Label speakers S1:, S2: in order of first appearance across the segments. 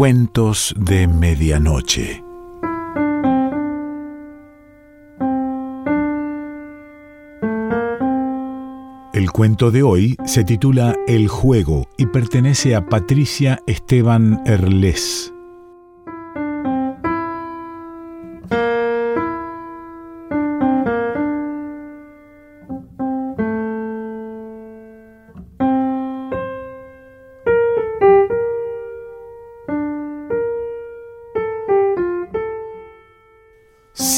S1: Cuentos de Medianoche. El cuento de hoy se titula El juego y pertenece a Patricia Esteban Erles.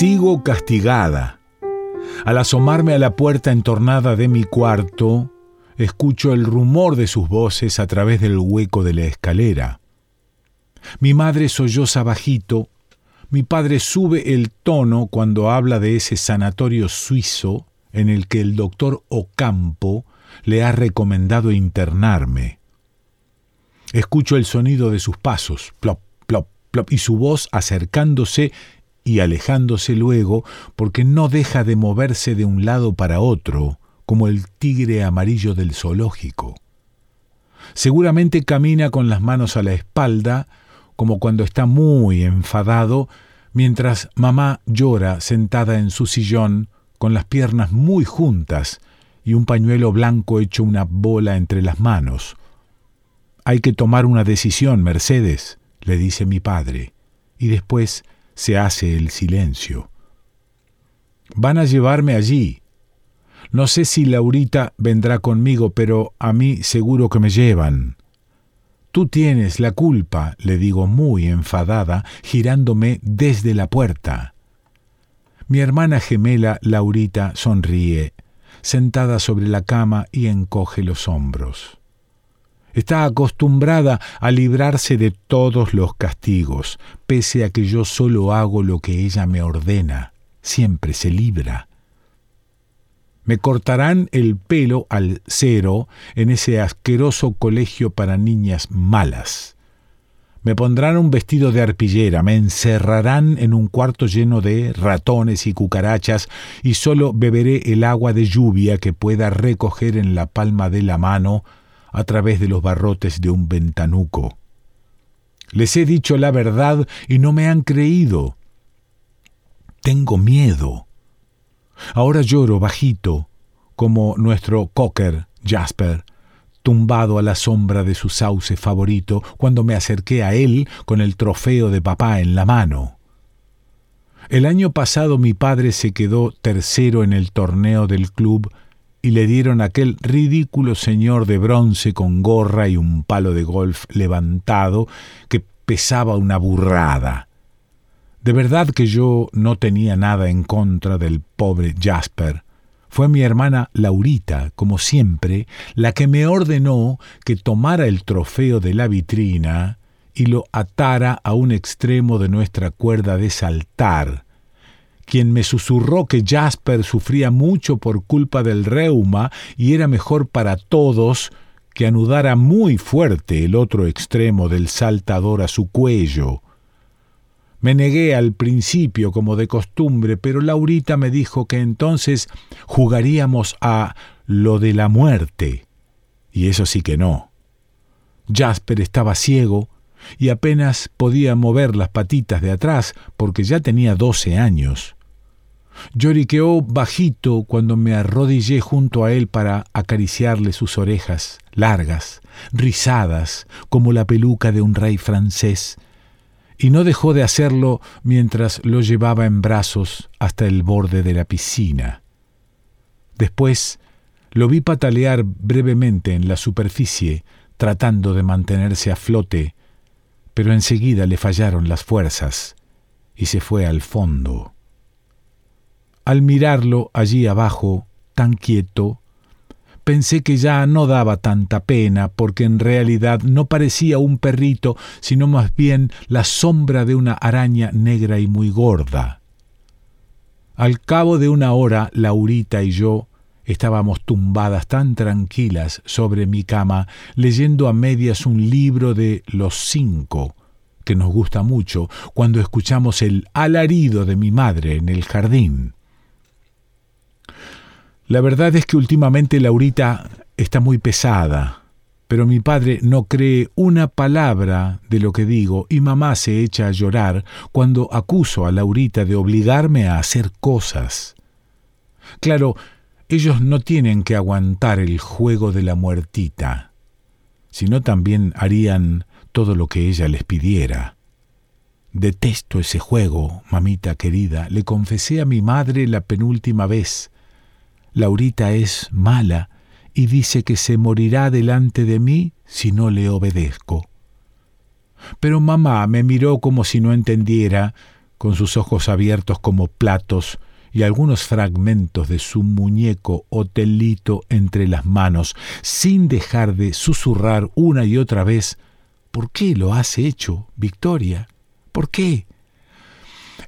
S1: Sigo castigada. Al asomarme a la puerta entornada de mi cuarto, escucho el rumor de sus voces a través del hueco de la escalera. Mi madre solloza bajito, mi padre sube el tono cuando habla de ese sanatorio suizo en el que el doctor Ocampo le ha recomendado internarme. Escucho el sonido de sus pasos, plop, plop, plop, y su voz acercándose y alejándose luego porque no deja de moverse de un lado para otro, como el tigre amarillo del zoológico. Seguramente camina con las manos a la espalda, como cuando está muy enfadado, mientras mamá llora sentada en su sillón, con las piernas muy juntas y un pañuelo blanco hecho una bola entre las manos. Hay que tomar una decisión, Mercedes, le dice mi padre, y después se hace el silencio. Van a llevarme allí. No sé si Laurita vendrá conmigo, pero a mí seguro que me llevan. Tú tienes la culpa, le digo muy enfadada, girándome desde la puerta. Mi hermana gemela, Laurita, sonríe, sentada sobre la cama y encoge los hombros. Está acostumbrada a librarse de todos los castigos, pese a que yo solo hago lo que ella me ordena. Siempre se libra. Me cortarán el pelo al cero en ese asqueroso colegio para niñas malas. Me pondrán un vestido de arpillera, me encerrarán en un cuarto lleno de ratones y cucarachas y solo beberé el agua de lluvia que pueda recoger en la palma de la mano a través de los barrotes de un ventanuco. Les he dicho la verdad y no me han creído. Tengo miedo. Ahora lloro bajito, como nuestro cocker Jasper, tumbado a la sombra de su sauce favorito cuando me acerqué a él con el trofeo de papá en la mano. El año pasado mi padre se quedó tercero en el torneo del club y le dieron aquel ridículo señor de bronce con gorra y un palo de golf levantado que pesaba una burrada. De verdad que yo no tenía nada en contra del pobre Jasper. Fue mi hermana Laurita, como siempre, la que me ordenó que tomara el trofeo de la vitrina y lo atara a un extremo de nuestra cuerda de saltar, quien me susurró que Jasper sufría mucho por culpa del reuma y era mejor para todos que anudara muy fuerte el otro extremo del saltador a su cuello. Me negué al principio como de costumbre, pero Laurita me dijo que entonces jugaríamos a lo de la muerte. Y eso sí que no. Jasper estaba ciego y apenas podía mover las patitas de atrás porque ya tenía doce años. Lloriqueó bajito cuando me arrodillé junto a él para acariciarle sus orejas, largas, rizadas, como la peluca de un rey francés, y no dejó de hacerlo mientras lo llevaba en brazos hasta el borde de la piscina. Después lo vi patalear brevemente en la superficie, tratando de mantenerse a flote, pero enseguida le fallaron las fuerzas y se fue al fondo. Al mirarlo allí abajo, tan quieto, pensé que ya no daba tanta pena, porque en realidad no parecía un perrito, sino más bien la sombra de una araña negra y muy gorda. Al cabo de una hora, Laurita y yo estábamos tumbadas tan tranquilas sobre mi cama, leyendo a medias un libro de los cinco, que nos gusta mucho, cuando escuchamos el alarido de mi madre en el jardín. La verdad es que últimamente Laurita está muy pesada, Pero mi padre no cree una palabra de lo que digo y mamá se echa a llorar cuando acuso a Laurita de obligarme a hacer cosas. Claro, ellos no tienen que aguantar el juego de la muertita, sino también harían todo lo que ella les pidiera. Detesto ese juego, mamita querida, le confesé a mi madre la penúltima vez. Laurita es mala y dice que se morirá delante de mí si no le obedezco. Pero mamá me miró como si no entendiera, con sus ojos abiertos como platos y algunos fragmentos de su muñeco hotelito entre las manos, sin dejar de susurrar una y otra vez ¿Por qué lo has hecho, Victoria? ¿Por qué?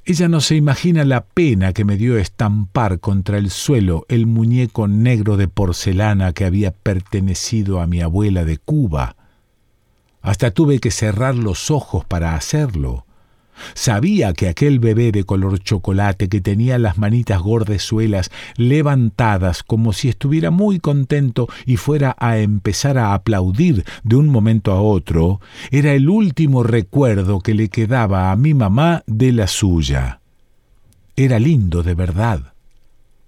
S1: Ella no se imagina la pena que me dio estampar contra el suelo el muñeco negro de porcelana que había pertenecido a mi abuela de Cuba. Hasta tuve que cerrar los ojos para hacerlo. Sabía que aquel bebé de color chocolate que tenía las manitas gordezuelas levantadas como si estuviera muy contento y fuera a empezar a aplaudir de un momento a otro, era el último recuerdo que le quedaba a mi mamá de la suya. Era lindo de verdad.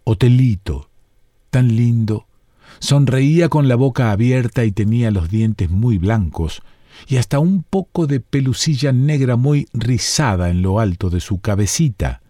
S1: Hotelito, tan lindo. Sonreía con la boca abierta y tenía los dientes muy blancos, y hasta un poco de pelucilla negra muy rizada en lo alto de su cabecita.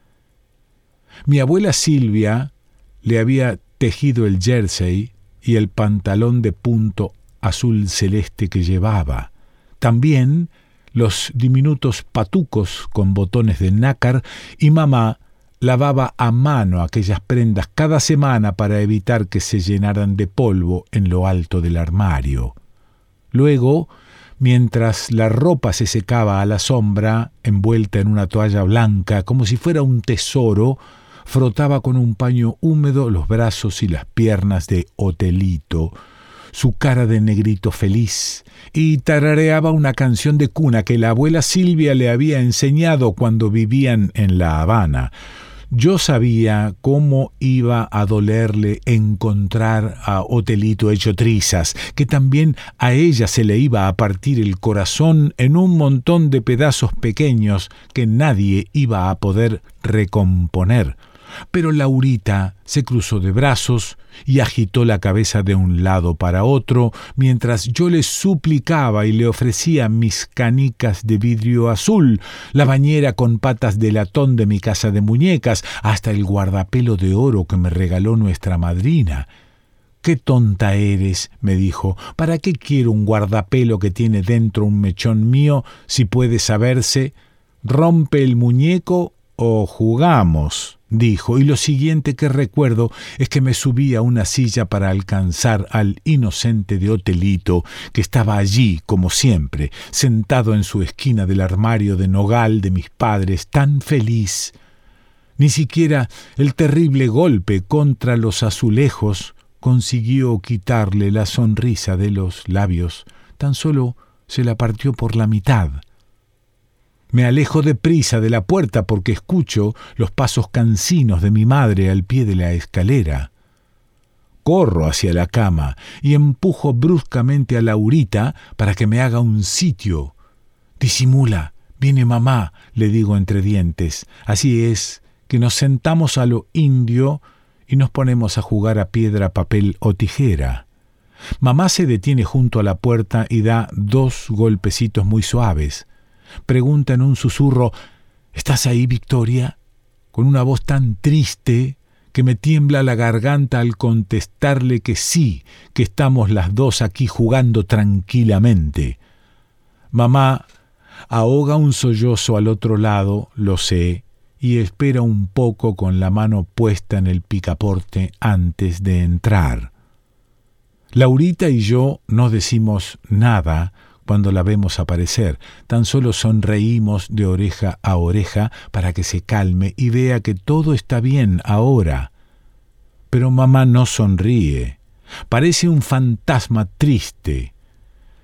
S1: Mi abuela Silvia le había tejido el jersey y el pantalón de punto azul celeste que llevaba. También los diminutos patucos con botones de nácar y mamá lavaba a mano aquellas prendas cada semana para evitar que se llenaran de polvo en lo alto del armario. Luego mientras la ropa se secaba a la sombra, envuelta en una toalla blanca, como si fuera un tesoro, frotaba con un paño húmedo los brazos y las piernas de Otelito, su cara de negrito feliz, y tarareaba una canción de cuna que la abuela Silvia le había enseñado cuando vivían en La Habana, yo sabía cómo iba a dolerle encontrar a Otelito hecho trizas, que también a ella se le iba a partir el corazón en un montón de pedazos pequeños que nadie iba a poder recomponer. Pero Laurita se cruzó de brazos y agitó la cabeza de un lado para otro, mientras yo le suplicaba y le ofrecía mis canicas de vidrio azul, la bañera con patas de latón de mi casa de muñecas, hasta el guardapelo de oro que me regaló nuestra madrina. Qué tonta eres, me dijo. ¿Para qué quiero un guardapelo que tiene dentro un mechón mío si puede saberse? Rompe el muñeco o jugamos, dijo, y lo siguiente que recuerdo es que me subí a una silla para alcanzar al inocente de Otelito, que estaba allí, como siempre, sentado en su esquina del armario de nogal de mis padres, tan feliz. Ni siquiera el terrible golpe contra los azulejos consiguió quitarle la sonrisa de los labios, tan solo se la partió por la mitad me alejo deprisa de la puerta porque escucho los pasos cansinos de mi madre al pie de la escalera. Corro hacia la cama y empujo bruscamente a Laurita para que me haga un sitio. Disimula, viene mamá, le digo entre dientes. Así es, que nos sentamos a lo indio y nos ponemos a jugar a piedra, papel o tijera. Mamá se detiene junto a la puerta y da dos golpecitos muy suaves. Pregunta en un susurro ¿Estás ahí, Victoria? con una voz tan triste que me tiembla la garganta al contestarle que sí, que estamos las dos aquí jugando tranquilamente. Mamá ahoga un sollozo al otro lado, lo sé, y espera un poco con la mano puesta en el picaporte antes de entrar. Laurita y yo no decimos nada cuando la vemos aparecer. Tan solo sonreímos de oreja a oreja para que se calme y vea que todo está bien ahora. Pero mamá no sonríe. Parece un fantasma triste.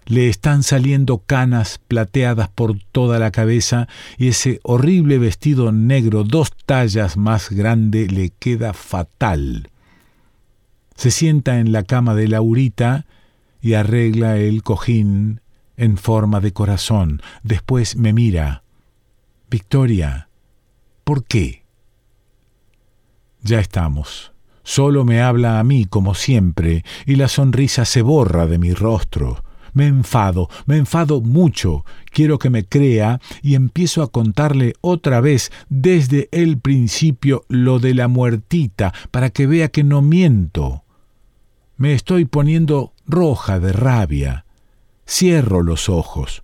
S1: Le están saliendo canas plateadas por toda la cabeza y ese horrible vestido negro dos tallas más grande le queda fatal. Se sienta en la cama de Laurita y arregla el cojín en forma de corazón. Después me mira. Victoria, ¿por qué? Ya estamos. Solo me habla a mí como siempre, y la sonrisa se borra de mi rostro. Me enfado, me enfado mucho, quiero que me crea y empiezo a contarle otra vez desde el principio lo de la muertita, para que vea que no miento. Me estoy poniendo roja de rabia. Cierro los ojos.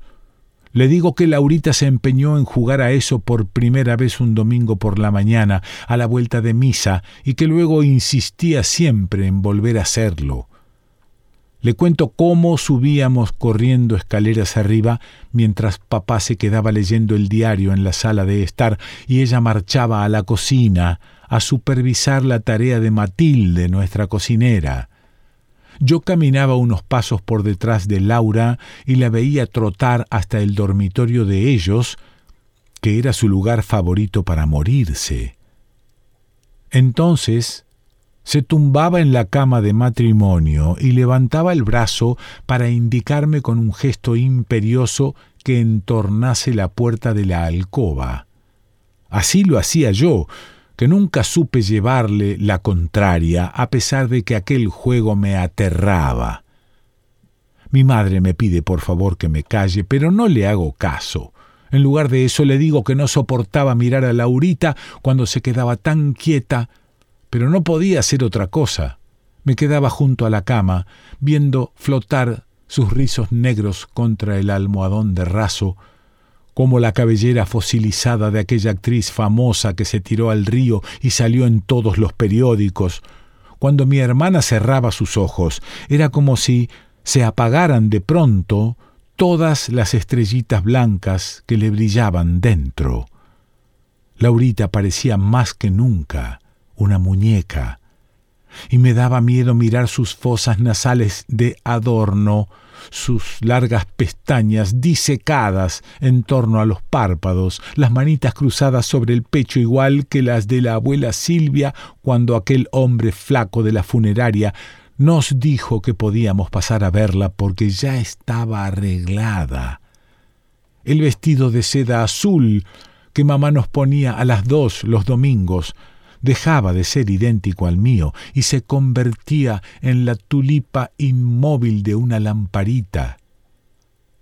S1: Le digo que Laurita se empeñó en jugar a eso por primera vez un domingo por la mañana, a la vuelta de misa, y que luego insistía siempre en volver a hacerlo. Le cuento cómo subíamos corriendo escaleras arriba mientras papá se quedaba leyendo el diario en la sala de estar y ella marchaba a la cocina a supervisar la tarea de Matilde, nuestra cocinera. Yo caminaba unos pasos por detrás de Laura y la veía trotar hasta el dormitorio de ellos, que era su lugar favorito para morirse. Entonces se tumbaba en la cama de matrimonio y levantaba el brazo para indicarme con un gesto imperioso que entornase la puerta de la alcoba. Así lo hacía yo, que nunca supe llevarle la contraria, a pesar de que aquel juego me aterraba. Mi madre me pide por favor que me calle, pero no le hago caso. En lugar de eso le digo que no soportaba mirar a Laurita cuando se quedaba tan quieta pero no podía hacer otra cosa. Me quedaba junto a la cama, viendo flotar sus rizos negros contra el almohadón de raso, como la cabellera fosilizada de aquella actriz famosa que se tiró al río y salió en todos los periódicos. Cuando mi hermana cerraba sus ojos, era como si se apagaran de pronto todas las estrellitas blancas que le brillaban dentro. Laurita parecía más que nunca una muñeca, y me daba miedo mirar sus fosas nasales de adorno, sus largas pestañas disecadas en torno a los párpados, las manitas cruzadas sobre el pecho igual que las de la abuela Silvia cuando aquel hombre flaco de la funeraria nos dijo que podíamos pasar a verla porque ya estaba arreglada. El vestido de seda azul que mamá nos ponía a las dos los domingos dejaba de ser idéntico al mío y se convertía en la tulipa inmóvil de una lamparita.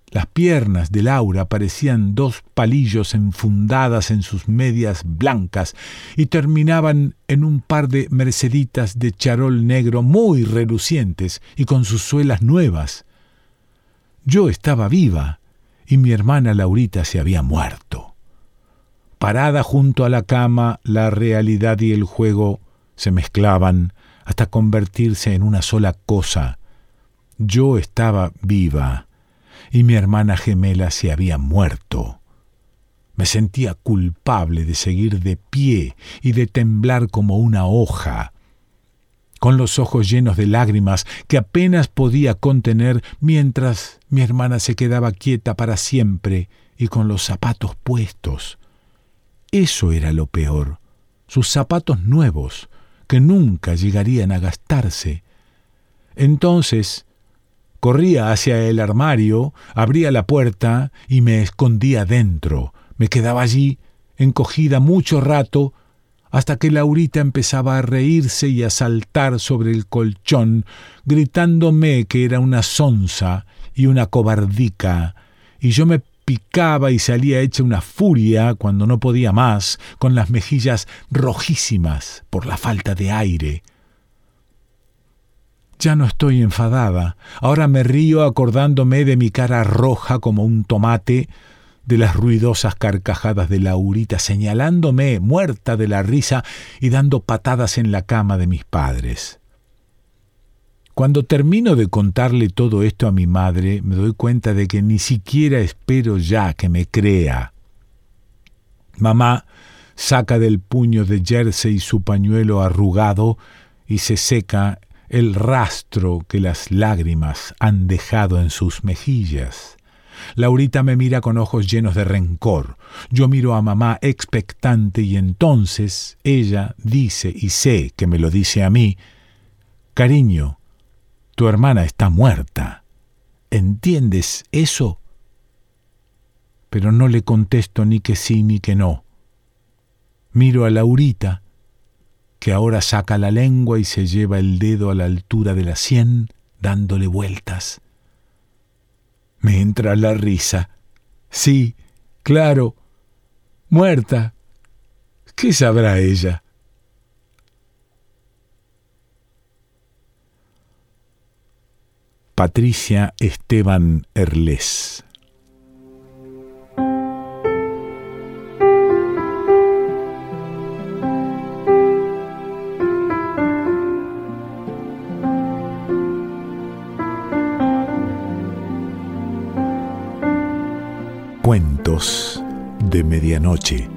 S1: Las piernas de Laura parecían dos palillos enfundadas en sus medias blancas y terminaban en un par de merceditas de charol negro muy relucientes y con sus suelas nuevas. Yo estaba viva y mi hermana Laurita se había muerto. Parada junto a la cama, la realidad y el juego se mezclaban hasta convertirse en una sola cosa. Yo estaba viva y mi hermana gemela se había muerto. Me sentía culpable de seguir de pie y de temblar como una hoja, con los ojos llenos de lágrimas que apenas podía contener mientras mi hermana se quedaba quieta para siempre y con los zapatos puestos eso era lo peor, sus zapatos nuevos, que nunca llegarían a gastarse. Entonces corría hacia el armario, abría la puerta y me escondía dentro. Me quedaba allí, encogida mucho rato, hasta que Laurita empezaba a reírse y a saltar sobre el colchón, gritándome que era una sonza y una cobardica, y yo me picaba y salía hecha una furia cuando no podía más, con las mejillas rojísimas por la falta de aire. Ya no estoy enfadada, ahora me río acordándome de mi cara roja como un tomate, de las ruidosas carcajadas de Laurita señalándome muerta de la risa y dando patadas en la cama de mis padres. Cuando termino de contarle todo esto a mi madre, me doy cuenta de que ni siquiera espero ya que me crea. Mamá saca del puño de jersey su pañuelo arrugado y se seca el rastro que las lágrimas han dejado en sus mejillas. Laurita me mira con ojos llenos de rencor. Yo miro a mamá expectante y entonces ella dice, y sé que me lo dice a mí, Cariño, tu hermana está muerta. ¿entiendes eso? Pero no le contesto ni que sí ni que no. Miro a Laurita, que ahora saca la lengua y se lleva el dedo a la altura de la sien, dándole vueltas. Me entra la risa. Sí, claro. Muerta. ¿Qué sabrá ella? Patricia Esteban Erles Cuentos de Medianoche.